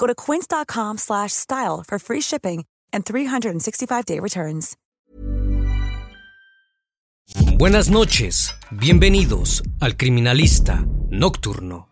Go to quince.com/style for free shipping and 365-day returns. Buenas noches. Bienvenidos al Criminalista Nocturno.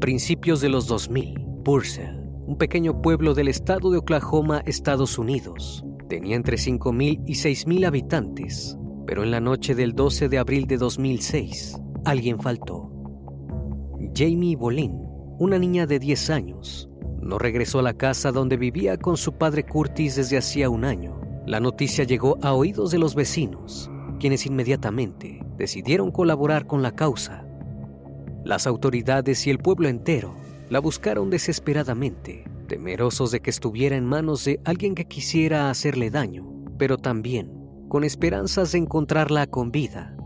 Principios de los 2000, Purcell, un pequeño pueblo del estado de Oklahoma, Estados Unidos, tenía entre 5.000 y 6.000 habitantes, pero en la noche del 12 de abril de 2006, alguien faltó. Jamie Bolin, una niña de 10 años, no regresó a la casa donde vivía con su padre Curtis desde hacía un año. La noticia llegó a oídos de los vecinos, quienes inmediatamente decidieron colaborar con la causa las autoridades y el pueblo entero la buscaron desesperadamente, temerosos de que estuviera en manos de alguien que quisiera hacerle daño, pero también con esperanzas de encontrarla con vida.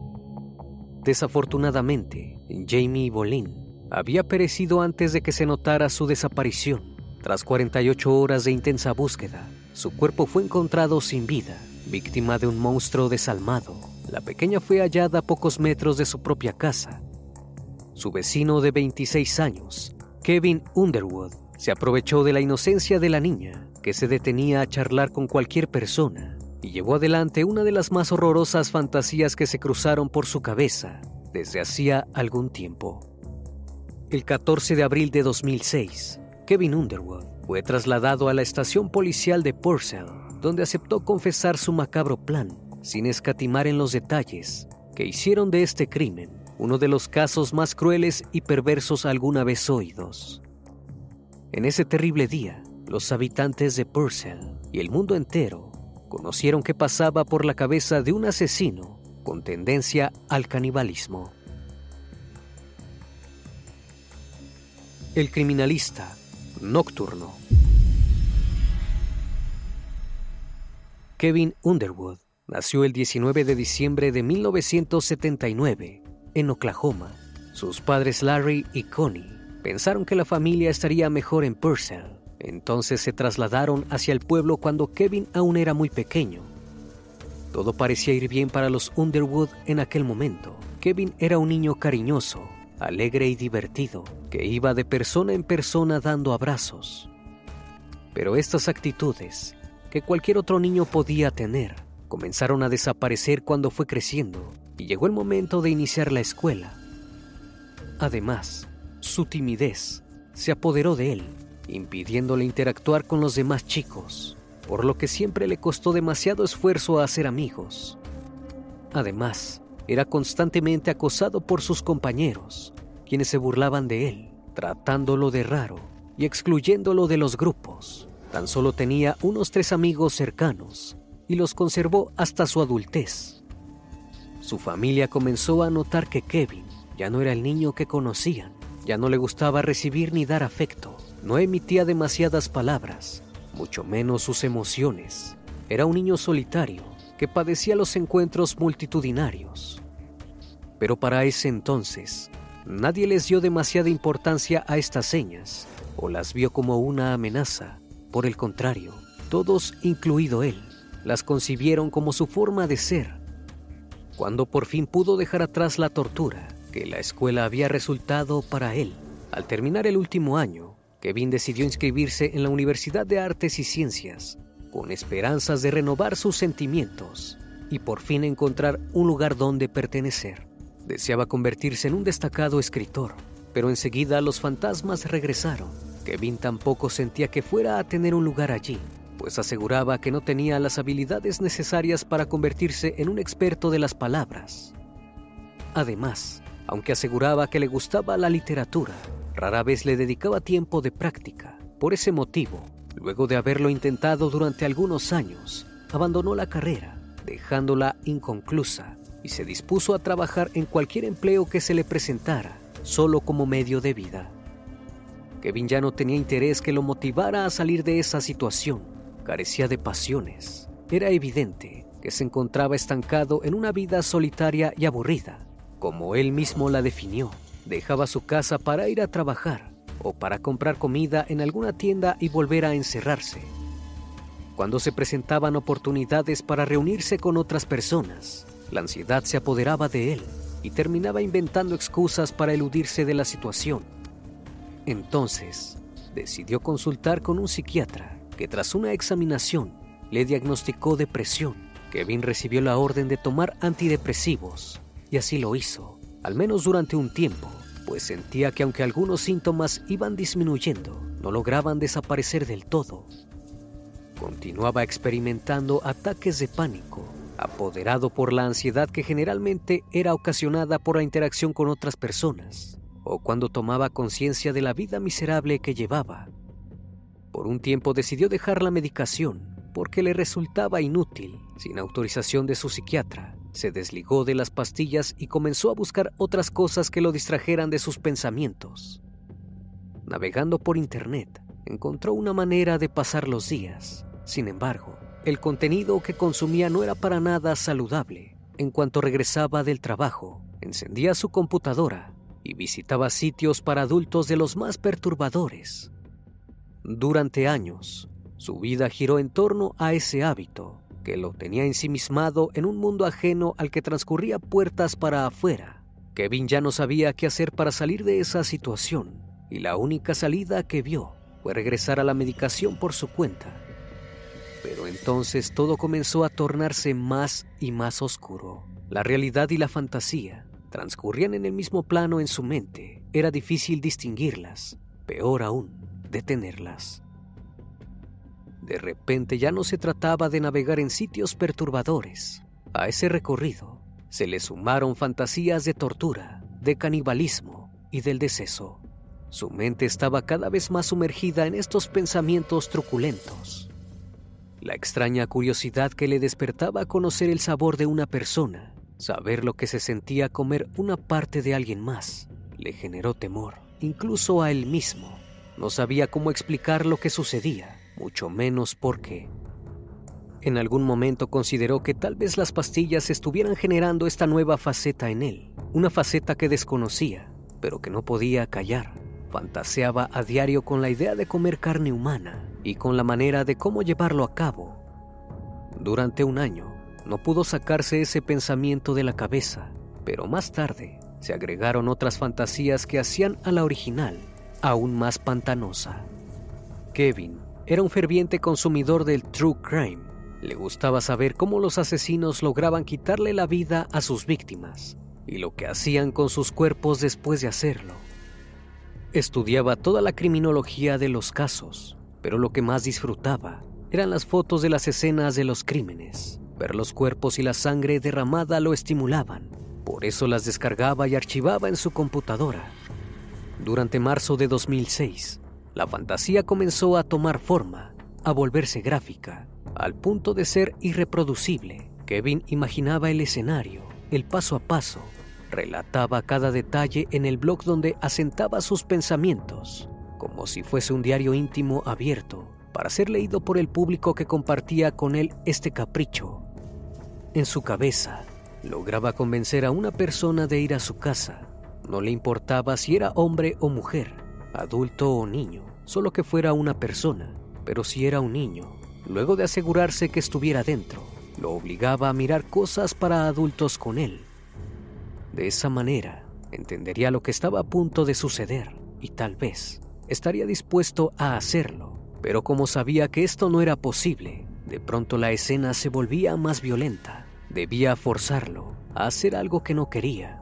Desafortunadamente, Jamie Bolin había perecido antes de que se notara su desaparición. Tras 48 horas de intensa búsqueda, su cuerpo fue encontrado sin vida, víctima de un monstruo desalmado. La pequeña fue hallada a pocos metros de su propia casa su vecino de 26 años, Kevin Underwood, se aprovechó de la inocencia de la niña, que se detenía a charlar con cualquier persona, y llevó adelante una de las más horrorosas fantasías que se cruzaron por su cabeza desde hacía algún tiempo. El 14 de abril de 2006, Kevin Underwood fue trasladado a la estación policial de Purcell, donde aceptó confesar su macabro plan, sin escatimar en los detalles que hicieron de este crimen uno de los casos más crueles y perversos alguna vez oídos. En ese terrible día, los habitantes de Purcell y el mundo entero conocieron que pasaba por la cabeza de un asesino con tendencia al canibalismo. El criminalista nocturno. Kevin Underwood nació el 19 de diciembre de 1979 en Oklahoma. Sus padres Larry y Connie pensaron que la familia estaría mejor en Purcell, entonces se trasladaron hacia el pueblo cuando Kevin aún era muy pequeño. Todo parecía ir bien para los Underwood en aquel momento. Kevin era un niño cariñoso, alegre y divertido, que iba de persona en persona dando abrazos. Pero estas actitudes, que cualquier otro niño podía tener, comenzaron a desaparecer cuando fue creciendo y llegó el momento de iniciar la escuela. Además, su timidez se apoderó de él, impidiéndole interactuar con los demás chicos, por lo que siempre le costó demasiado esfuerzo hacer amigos. Además, era constantemente acosado por sus compañeros, quienes se burlaban de él, tratándolo de raro y excluyéndolo de los grupos. Tan solo tenía unos tres amigos cercanos y los conservó hasta su adultez. Su familia comenzó a notar que Kevin ya no era el niño que conocían, ya no le gustaba recibir ni dar afecto, no emitía demasiadas palabras, mucho menos sus emociones. Era un niño solitario que padecía los encuentros multitudinarios. Pero para ese entonces, nadie les dio demasiada importancia a estas señas o las vio como una amenaza. Por el contrario, todos, incluido él, las concibieron como su forma de ser. Cuando por fin pudo dejar atrás la tortura que la escuela había resultado para él, al terminar el último año, Kevin decidió inscribirse en la Universidad de Artes y Ciencias, con esperanzas de renovar sus sentimientos y por fin encontrar un lugar donde pertenecer. Deseaba convertirse en un destacado escritor, pero enseguida los fantasmas regresaron. Kevin tampoco sentía que fuera a tener un lugar allí, pues aseguraba que no tenía las habilidades necesarias para convertirse en un experto de las palabras. Además, aunque aseguraba que le gustaba la literatura, rara vez le dedicaba tiempo de práctica. Por ese motivo, luego de haberlo intentado durante algunos años, abandonó la carrera, dejándola inconclusa, y se dispuso a trabajar en cualquier empleo que se le presentara, solo como medio de vida. Kevin ya no tenía interés que lo motivara a salir de esa situación, carecía de pasiones. Era evidente que se encontraba estancado en una vida solitaria y aburrida, como él mismo la definió. Dejaba su casa para ir a trabajar o para comprar comida en alguna tienda y volver a encerrarse. Cuando se presentaban oportunidades para reunirse con otras personas, la ansiedad se apoderaba de él y terminaba inventando excusas para eludirse de la situación. Entonces, decidió consultar con un psiquiatra que tras una examinación le diagnosticó depresión. Kevin recibió la orden de tomar antidepresivos y así lo hizo, al menos durante un tiempo, pues sentía que aunque algunos síntomas iban disminuyendo, no lograban desaparecer del todo. Continuaba experimentando ataques de pánico apoderado por la ansiedad que generalmente era ocasionada por la interacción con otras personas o cuando tomaba conciencia de la vida miserable que llevaba. Por un tiempo decidió dejar la medicación porque le resultaba inútil. Sin autorización de su psiquiatra, se desligó de las pastillas y comenzó a buscar otras cosas que lo distrajeran de sus pensamientos. Navegando por internet, encontró una manera de pasar los días. Sin embargo, el contenido que consumía no era para nada saludable. En cuanto regresaba del trabajo, encendía su computadora y visitaba sitios para adultos de los más perturbadores. Durante años, su vida giró en torno a ese hábito que lo tenía ensimismado en un mundo ajeno al que transcurría puertas para afuera. Kevin ya no sabía qué hacer para salir de esa situación y la única salida que vio fue regresar a la medicación por su cuenta pero entonces todo comenzó a tornarse más y más oscuro. La realidad y la fantasía transcurrían en el mismo plano en su mente. Era difícil distinguirlas, peor aún, detenerlas. De repente ya no se trataba de navegar en sitios perturbadores. A ese recorrido se le sumaron fantasías de tortura, de canibalismo y del deceso. Su mente estaba cada vez más sumergida en estos pensamientos truculentos la extraña curiosidad que le despertaba conocer el sabor de una persona, saber lo que se sentía comer una parte de alguien más, le generó temor, incluso a él mismo. No sabía cómo explicar lo que sucedía, mucho menos por qué. En algún momento consideró que tal vez las pastillas estuvieran generando esta nueva faceta en él, una faceta que desconocía, pero que no podía callar. Fantaseaba a diario con la idea de comer carne humana, y con la manera de cómo llevarlo a cabo. Durante un año no pudo sacarse ese pensamiento de la cabeza, pero más tarde se agregaron otras fantasías que hacían a la original aún más pantanosa. Kevin era un ferviente consumidor del true crime. Le gustaba saber cómo los asesinos lograban quitarle la vida a sus víctimas y lo que hacían con sus cuerpos después de hacerlo. Estudiaba toda la criminología de los casos pero lo que más disfrutaba eran las fotos de las escenas de los crímenes. Ver los cuerpos y la sangre derramada lo estimulaban, Por eso las descargaba y archivaba en su computadora. Durante marzo de 2006, la fantasía comenzó a tomar forma, a volverse gráfica, al punto de ser irreproducible. Kevin imaginaba el escenario, el paso a paso, relataba cada detalle en el blog donde asentaba sus pensamientos, como si fuese un diario íntimo abierto para ser leído por el público que compartía con él este capricho. En su cabeza, lograba convencer a una persona de ir a su casa. No le importaba si era hombre o mujer, adulto o niño, solo que fuera una persona. Pero si era un niño, luego de asegurarse que estuviera dentro, lo obligaba a mirar cosas para adultos con él. De esa manera, entendería lo que estaba a punto de suceder y tal vez estaría dispuesto a hacerlo. Pero como sabía que esto no era posible, de pronto la escena se volvía más violenta. Debía forzarlo a hacer algo que no quería.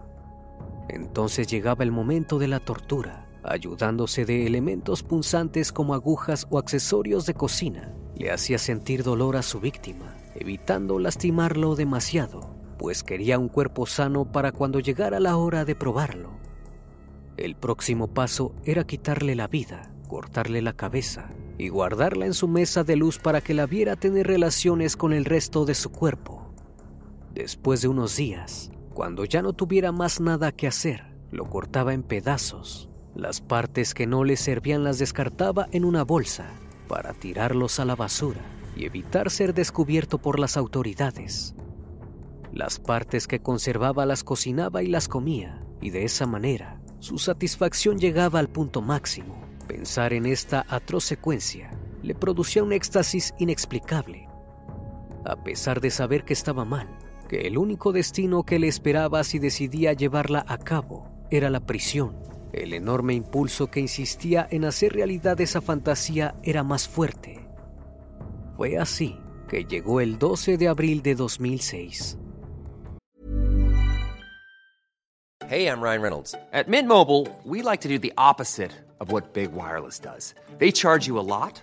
Entonces llegaba el momento de la tortura, ayudándose de elementos punzantes como agujas o accesorios de cocina. Le hacía sentir dolor a su víctima, evitando lastimarlo demasiado, pues quería un cuerpo sano para cuando llegara la hora de probarlo. El próximo paso era quitarle la vida, cortarle la cabeza y guardarla en su mesa de luz para que la viera tener relaciones con el resto de su cuerpo. Después de unos días, cuando ya no tuviera más nada que hacer, lo cortaba en pedazos. Las partes que no le servían las descartaba en una bolsa para tirarlos a la basura y evitar ser descubierto por las autoridades. Las partes que conservaba las cocinaba y las comía, y de esa manera su satisfacción llegaba al punto máximo. Pensar en esta atroz secuencia le producía un éxtasis inexplicable. A pesar de saber que estaba mal, que el único destino que le esperaba si decidía llevarla a cabo era la prisión. El enorme impulso que insistía en hacer realidad esa fantasía era más fuerte. Fue así que llegó el 12 de abril de 2006. Hey, I'm Ryan Reynolds. At Mint Mobile, we like to do the opposite of what Big Wireless does. They charge you a lot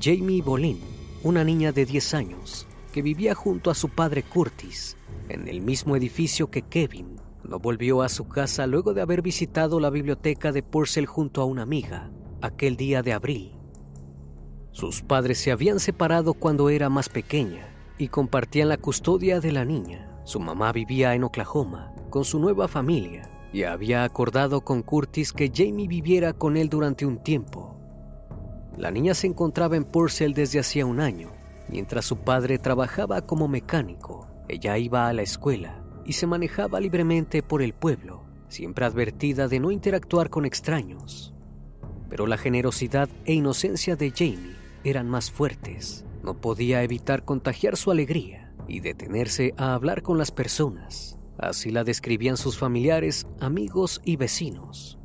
Jamie Bolin, una niña de 10 años que vivía junto a su padre Curtis en el mismo edificio que Kevin, no volvió a su casa luego de haber visitado la biblioteca de Purcell junto a una amiga aquel día de abril. Sus padres se habían separado cuando era más pequeña y compartían la custodia de la niña. Su mamá vivía en Oklahoma con su nueva familia y había acordado con Curtis que Jamie viviera con él durante un tiempo. La niña se encontraba en Purcell desde hacía un año. Mientras su padre trabajaba como mecánico, ella iba a la escuela y se manejaba libremente por el pueblo, siempre advertida de no interactuar con extraños. Pero la generosidad e inocencia de Jamie eran más fuertes. No podía evitar contagiar su alegría y detenerse a hablar con las personas. Así la describían sus familiares, amigos y vecinos.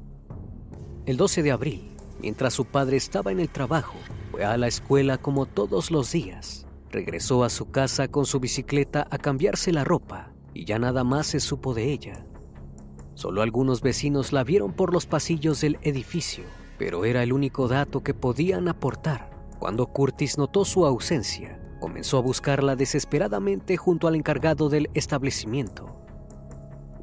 El 12 de abril, mientras su padre estaba en el trabajo, fue a la escuela como todos los días. Regresó a su casa con su bicicleta a cambiarse la ropa y ya nada más se supo de ella. Solo algunos vecinos la vieron por los pasillos del edificio, pero era el único dato que podían aportar. Cuando Curtis notó su ausencia, comenzó a buscarla desesperadamente junto al encargado del establecimiento.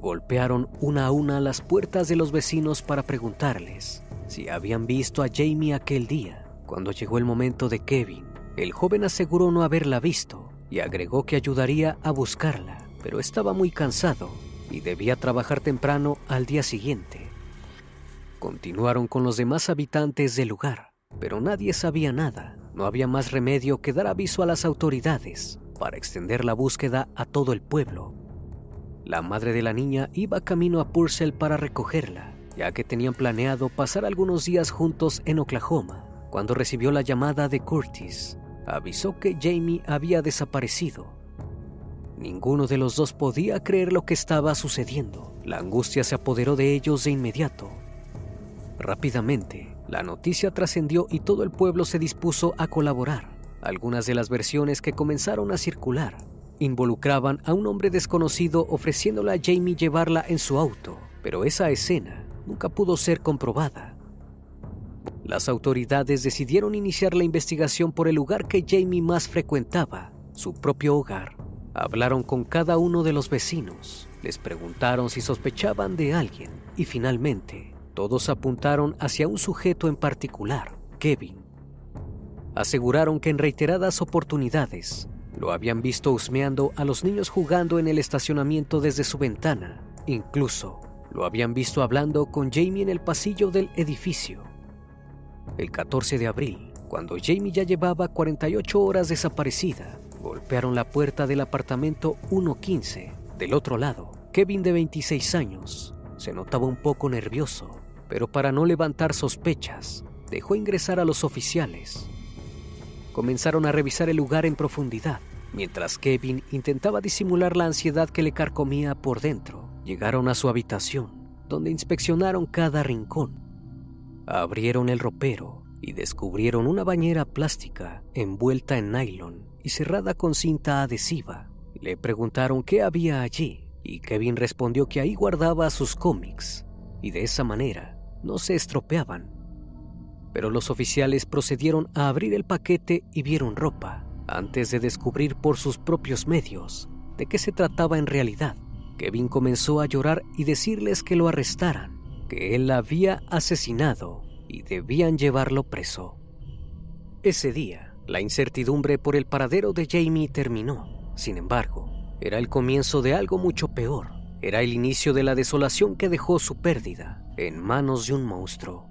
Golpearon una a una las puertas de los vecinos para preguntarles si habían visto a Jamie aquel día. Cuando llegó el momento de Kevin, el joven aseguró no haberla visto y agregó que ayudaría a buscarla, pero estaba muy cansado y debía trabajar temprano al día siguiente. continuaron con los demás habitantes del lugar, pero nadie sabía nada. No había más remedio que dar aviso a las autoridades para extender la búsqueda a todo el pueblo. La madre de la niña iba camino a Purcell para recogerla, ya que tenían planeado pasar algunos días juntos en Oklahoma, cuando recibió la llamada de Curtis. Avisó que Jamie había desaparecido. Ninguno de los dos podía creer lo que estaba sucediendo. La angustia se apoderó de ellos de inmediato. Rápidamente, la noticia trascendió y todo el pueblo se dispuso a colaborar. Algunas de las versiones que comenzaron a circular involucraban a un hombre desconocido ofreciéndole a Jamie llevarla en su auto, pero esa escena nunca pudo ser comprobada. Las autoridades decidieron iniciar la investigación por el lugar que Jamie más frecuentaba, su propio hogar. Hablaron con cada uno de los vecinos, les preguntaron si sospechaban de alguien y finalmente todos apuntaron hacia un sujeto en particular, Kevin. Aseguraron que en reiteradas oportunidades lo habían visto husmeando a los niños jugando en el estacionamiento desde su ventana. Incluso lo habían visto hablando con Jamie en el pasillo del edificio. El 14 de abril, cuando Jamie ya llevaba 48 horas desaparecida, golpearon la puerta del apartamento 115. Del otro lado, Kevin de 26 años se notaba un poco nervioso, pero para no levantar sospechas, dejó ingresar a los oficiales. Comenzaron a revisar el lugar en profundidad, mientras Kevin intentaba disimular la ansiedad que le carcomía por dentro. Llegaron a su habitación, donde inspeccionaron cada rincón. Abrieron el ropero y descubrieron una bañera plástica envuelta en nylon y cerrada con cinta adhesiva. Le preguntaron qué había allí y Kevin respondió que ahí guardaba sus cómics y de esa manera no se estropeaban. Pero los oficiales procedieron a abrir el paquete y vieron ropa antes de descubrir por sus propios medios de qué se trataba en realidad. Kevin comenzó a llorar y decirles que lo arrestaran, que él la había asesinado y debían llevarlo preso. Ese día, la incertidumbre por el paradero de Jamie terminó. Sin embargo, era el comienzo de algo mucho peor. Era el inicio de la desolación que dejó su pérdida en manos de un monstruo.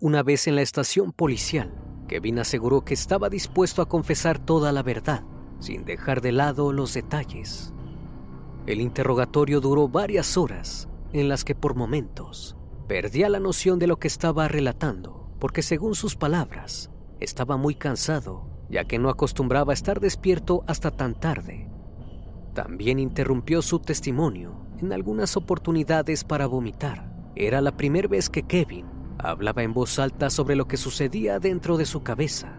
Una vez en la estación policial, Kevin aseguró que estaba dispuesto a confesar toda la verdad, sin dejar de lado los detalles. El interrogatorio duró varias horas, en las que por momentos perdía la noción de lo que estaba relatando, porque según sus palabras, estaba muy cansado, ya que no acostumbraba a estar despierto hasta tan tarde. También interrumpió su testimonio en algunas oportunidades para vomitar. Era la primera vez que Kevin hablaba en voz alta sobre lo que sucedía dentro de su cabeza.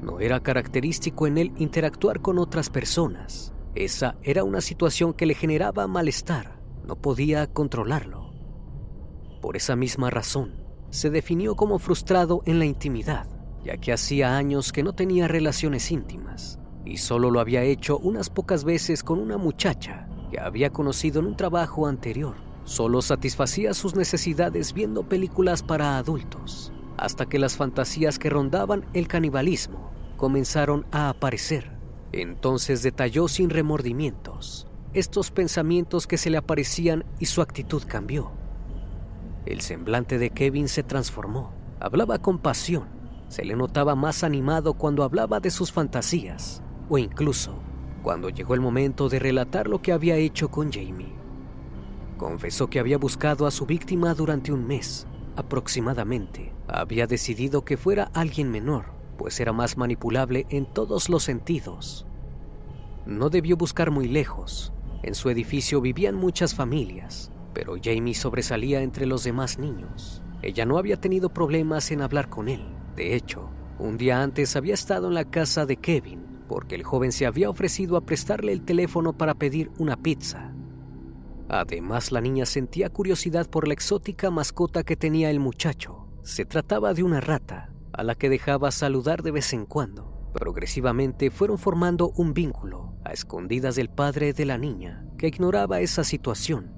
No era característico en él interactuar con otras personas. Esa era una situación que le generaba malestar. No podía controlarlo. Por esa misma razón, se definió como frustrado en la intimidad, ya que hacía años que no tenía relaciones íntimas y solo lo había hecho unas pocas veces con una muchacha que había conocido en un trabajo anterior. Solo satisfacía sus necesidades viendo películas para adultos, hasta que las fantasías que rondaban el canibalismo comenzaron a aparecer. Entonces detalló sin remordimientos estos pensamientos que se le aparecían y su actitud cambió. El semblante de Kevin se transformó. Hablaba con pasión. Se le notaba más animado cuando hablaba de sus fantasías o incluso cuando llegó el momento de relatar lo que había hecho con Jamie. Confesó que había buscado a su víctima durante un mes aproximadamente. Había decidido que fuera alguien menor, pues era más manipulable en todos los sentidos. No debió buscar muy lejos. En su edificio vivían muchas familias, pero Jamie sobresalía entre los demás niños. Ella no había tenido problemas en hablar con él. De hecho, un día antes había estado en la casa de Kevin porque el joven se había ofrecido a prestarle el teléfono para pedir una pizza. Además, la niña sentía curiosidad por la exótica mascota que tenía el muchacho. Se trataba de una rata, a la que dejaba saludar de vez en cuando. Progresivamente fueron formando un vínculo, a escondidas del padre de la niña, que ignoraba esa situación.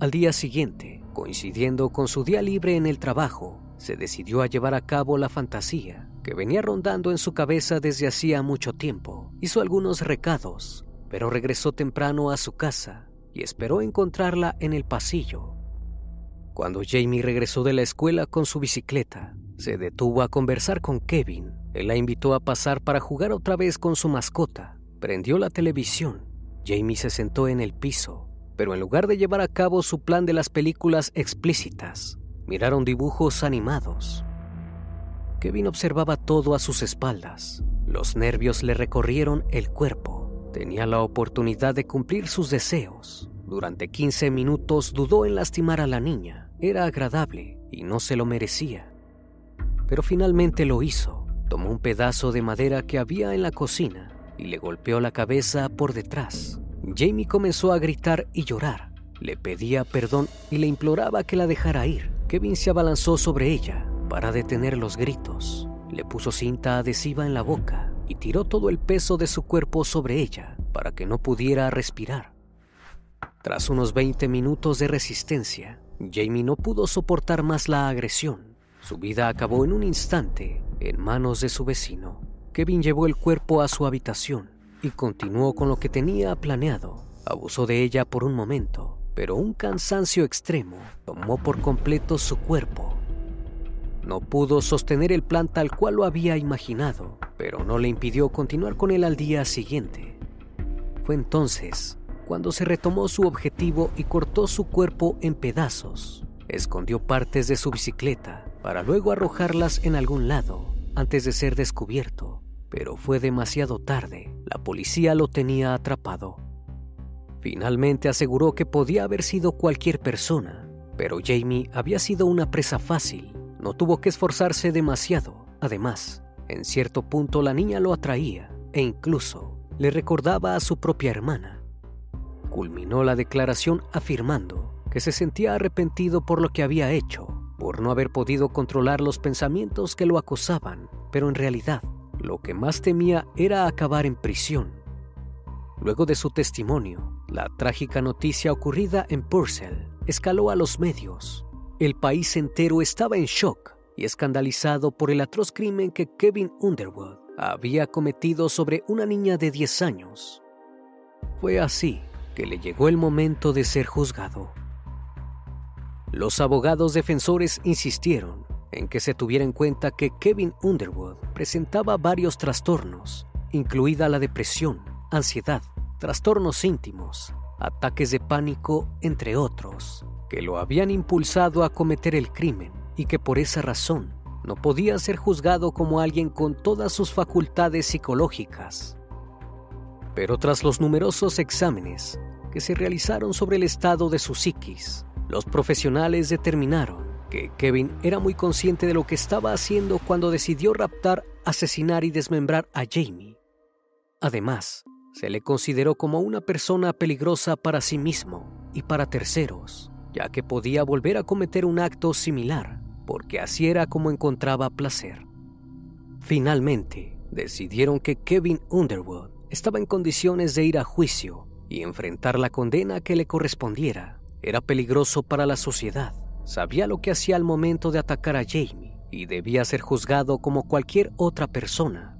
Al día siguiente, coincidiendo con su día libre en el trabajo, se decidió a llevar a cabo la fantasía que venía rondando en su cabeza desde hacía mucho tiempo. Hizo algunos recados, pero regresó temprano a su casa y esperó encontrarla en el pasillo. Cuando Jamie regresó de la escuela con su bicicleta, se detuvo a conversar con Kevin. Él la invitó a pasar para jugar otra vez con su mascota. Prendió la televisión. Jamie se sentó en el piso, pero en lugar de llevar a cabo su plan de las películas explícitas, miraron dibujos animados. Kevin observaba todo a sus espaldas. Los nervios le recorrieron el cuerpo. Tenía la oportunidad de cumplir sus deseos. Durante 15 minutos dudó en lastimar a la niña. Era agradable y no se lo merecía. Pero finalmente lo hizo. Tomó un pedazo de madera que había en la cocina y le golpeó la cabeza por detrás. Jamie comenzó a gritar y llorar. Le pedía perdón y le imploraba que la dejara ir. Kevin se abalanzó sobre ella para detener los gritos. Le puso cinta adhesiva en la boca y tiró todo el peso de su cuerpo sobre ella para que no pudiera respirar. Tras unos 20 minutos de resistencia, Jamie no pudo soportar más la agresión. Su vida acabó en un instante en manos de su vecino. Kevin llevó el cuerpo a su habitación y continuó con lo que tenía planeado. Abusó de ella por un momento, pero un cansancio extremo tomó por completo su cuerpo. No pudo sostener el plan tal cual lo había imaginado, pero no le impidió continuar con él al día siguiente. Fue entonces cuando se retomó su objetivo y cortó su cuerpo en pedazos. Escondió partes de su bicicleta para luego arrojarlas en algún lado antes de ser descubierto, pero fue demasiado tarde. La policía lo tenía atrapado. Finalmente aseguró que podía haber sido cualquier persona, pero Jamie había sido una presa fácil. No tuvo que esforzarse demasiado. Además, en cierto punto la niña lo atraía e incluso le recordaba a su propia hermana. Culminó la declaración afirmando que se sentía arrepentido por lo que había hecho, por no haber podido controlar los pensamientos que lo acosaban, pero en realidad lo que más temía era acabar en prisión. Luego de su testimonio, la trágica noticia ocurrida en Purcell escaló a los medios. El país entero estaba en shock y escandalizado por el atroz crimen que Kevin Underwood había cometido sobre una niña de 10 años. Fue así que le llegó el momento de ser juzgado. Los abogados defensores insistieron en que se tuviera en cuenta que Kevin Underwood presentaba varios trastornos, incluida la depresión, ansiedad, trastornos íntimos, ataques de pánico, entre otros, que lo habían impulsado a cometer el crimen y que por esa razón no podía ser juzgado como alguien con todas sus facultades psicológicas. Pero tras los numerosos exámenes que se realizaron sobre el estado de su psiquis, los profesionales determinaron que Kevin era muy consciente de lo que estaba haciendo cuando decidió raptar, asesinar y desmembrar a Jamie. Además, se le consideró como una persona peligrosa para sí mismo y para terceros, ya que podía volver a cometer un acto similar, porque así era como encontraba placer. Finalmente, decidieron que Kevin Underwood estaba en condiciones de ir a juicio y enfrentar la condena que le correspondiera. Era peligroso para la sociedad. Sabía lo que hacía al momento de atacar a Jamie y debía ser juzgado como cualquier otra persona.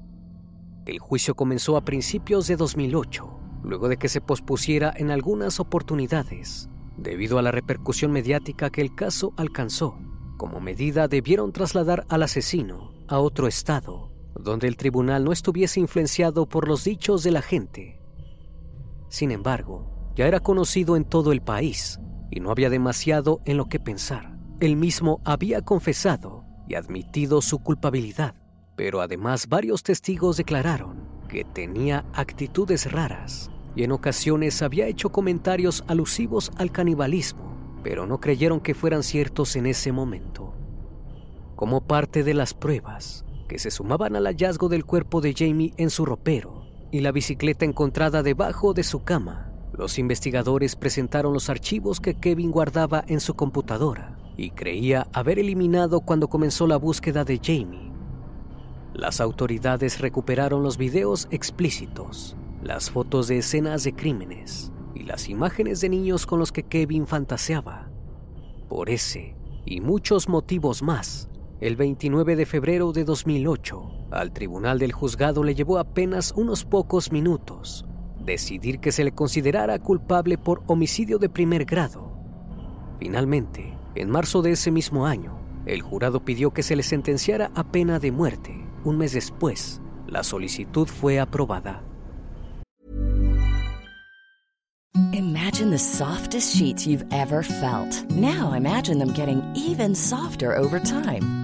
El juicio comenzó a principios de 2008, luego de que se pospusiera en algunas oportunidades, debido a la repercusión mediática que el caso alcanzó. Como medida debieron trasladar al asesino a otro estado donde el tribunal no estuviese influenciado por los dichos de la gente. Sin embargo, ya era conocido en todo el país y no había demasiado en lo que pensar. Él mismo había confesado y admitido su culpabilidad, pero además varios testigos declararon que tenía actitudes raras y en ocasiones había hecho comentarios alusivos al canibalismo, pero no creyeron que fueran ciertos en ese momento. Como parte de las pruebas, que se sumaban al hallazgo del cuerpo de Jamie en su ropero y la bicicleta encontrada debajo de su cama. Los investigadores presentaron los archivos que Kevin guardaba en su computadora y creía haber eliminado cuando comenzó la búsqueda de Jamie. Las autoridades recuperaron los videos explícitos, las fotos de escenas de crímenes y las imágenes de niños con los que Kevin fantaseaba. Por ese y muchos motivos más, el 29 de febrero de 2008, al tribunal del juzgado le llevó apenas unos pocos minutos decidir que se le considerara culpable por homicidio de primer grado. Finalmente, En marzo de ese mismo año, el jurado pidió que se le sentenciara a pena de muerte. Un mes después, la solicitud fue aprobada. Imagine the softest sheets you've ever felt. Now imagine them getting even softer over time.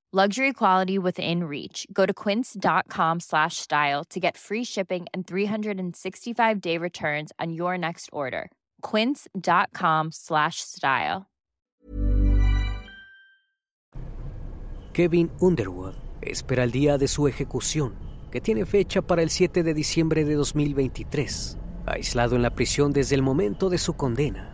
luxury quality within reach go to quince.com slash style to get free shipping and 365 day returns on your next order quince.com slash style Kevin Underwood espera el día de su ejecución, que tiene fecha para el 7 de diciembre de 2023. aislado en la prisión desde el momento de su condena.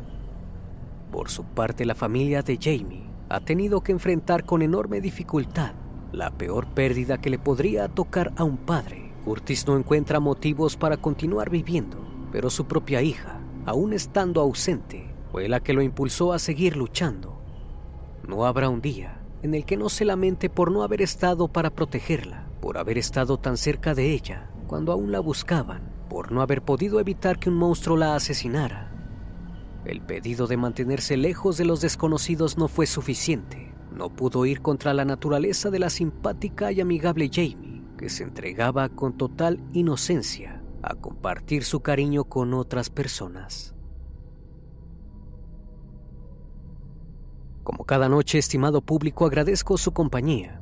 Por su parte, la familia de Jamie ha tenido que enfrentar con enorme dificultad la peor pérdida que le podría tocar a un padre. Curtis no encuentra motivos para continuar viviendo, pero su propia hija, aún estando ausente, fue la que lo impulsó a seguir luchando. No habrá un día en el que no se lamente por no haber estado para protegerla, por haber estado tan cerca de ella cuando aún la buscaban por no haber podido evitar que un monstruo la asesinara. El pedido de mantenerse lejos de los desconocidos no fue suficiente. No pudo ir contra la naturaleza de la simpática y amigable Jamie, que se entregaba con total inocencia a compartir su cariño con otras personas. Como cada noche, estimado público, agradezco su compañía.